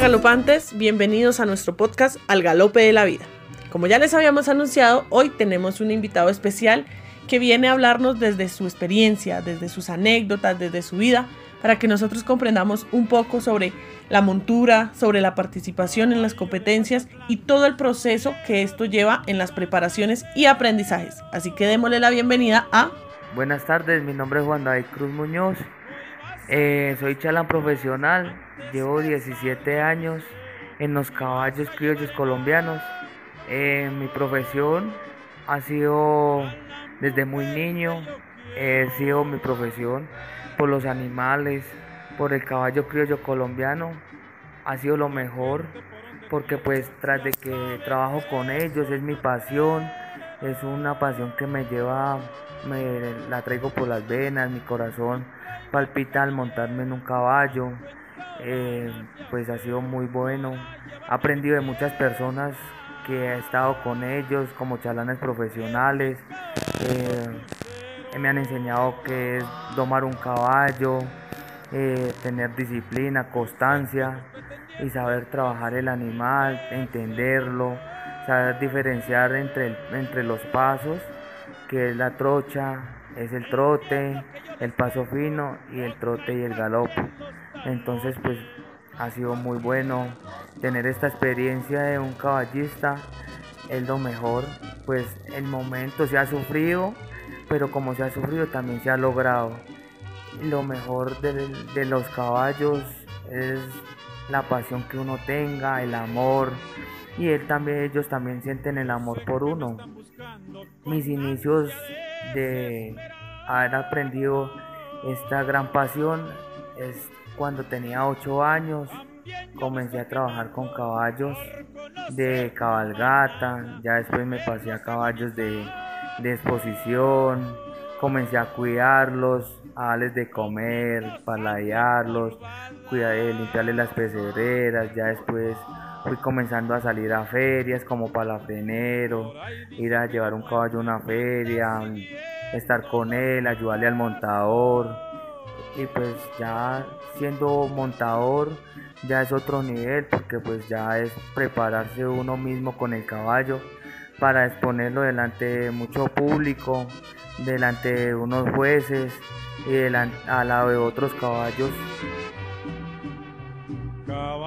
Galopantes, bienvenidos a nuestro podcast Al Galope de la Vida. Como ya les habíamos anunciado, hoy tenemos un invitado especial que viene a hablarnos desde su experiencia, desde sus anécdotas, desde su vida, para que nosotros comprendamos un poco sobre la montura, sobre la participación en las competencias y todo el proceso que esto lleva en las preparaciones y aprendizajes. Así que démosle la bienvenida a... Buenas tardes, mi nombre es Juan David Cruz Muñoz, eh, soy chalán profesional, llevo 17 años en los caballos criollos colombianos. Eh, mi profesión ha sido desde muy niño, he sido mi profesión por los animales, por el caballo criollo colombiano, ha sido lo mejor, porque pues tras de que trabajo con ellos es mi pasión, es una pasión que me lleva, me la traigo por las venas, mi corazón palpita al montarme en un caballo, eh, pues ha sido muy bueno, he aprendido de muchas personas que he estado con ellos como chalanes profesionales, eh, me han enseñado que es domar un caballo, eh, tener disciplina, constancia y saber trabajar el animal, entenderlo, saber diferenciar entre, entre los pasos, que es la trocha, es el trote, el paso fino y el trote y el galope. Entonces pues ha sido muy bueno tener esta experiencia de un caballista, es lo mejor, pues el momento se ha sufrido, pero como se ha sufrido también se ha logrado lo mejor de, los caballos es la pasión que uno tenga, el amor y él también, ellos también sienten el amor por uno. Mis inicios de haber aprendido esta gran pasión es cuando tenía 8 años, comencé a trabajar con caballos de cabalgata, ya después me pasé a caballos de, exposición, comencé a cuidarlos, a darles de comer, paladearlos, cuidar, eh, limpiarles las pecereras, ya después fui comenzando a salir a ferias como palafrenero, ir a llevar un caballo a una feria, estar con él, ayudarle al montador y pues ya siendo montador ya es otro nivel porque pues ya es prepararse uno mismo con el caballo para exponerlo delante de mucho público delante de unos jueces y al lado de otros caballos.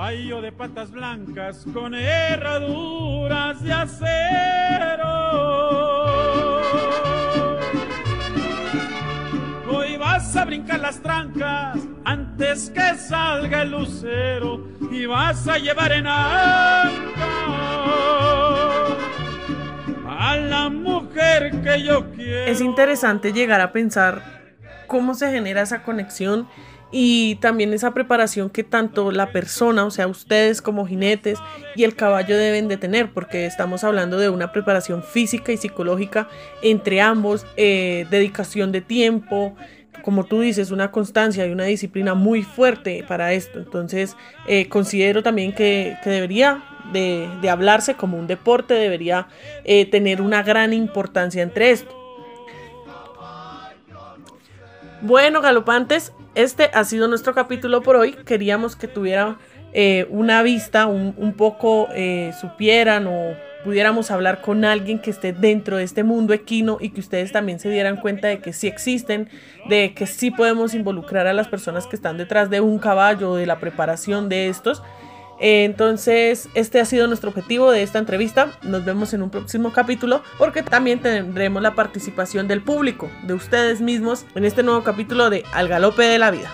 Caballo de patas blancas con herraduras de acero. Hoy vas a brincar las trancas antes que salga el lucero y vas a llevar en a la mujer que yo quiero. Es interesante llegar a pensar cómo se genera esa conexión y también esa preparación que tanto la persona, o sea, ustedes como jinetes y el caballo deben de tener, porque estamos hablando de una preparación física y psicológica entre ambos, eh, dedicación de tiempo, como tú dices, una constancia y una disciplina muy fuerte para esto. Entonces, eh, considero también que, que debería de, hablarse como un deporte debería eh, tener una gran importancia entre esto. Bueno, galopantes, este ha sido nuestro capítulo por hoy. Queríamos que tuviera eh, una vista, un, poco eh, supieran o pudiéramos hablar con alguien que esté dentro de este mundo equino y que ustedes también se dieran cuenta de que sí existen, de que sí podemos involucrar a las personas que están detrás de un caballo, de la preparación de estos entonces, este ha sido nuestro objetivo de esta entrevista. Nos vemos en un próximo capítulo porque también tendremos la participación del público, de ustedes mismos, en este nuevo capítulo de Al Galope de la Vida.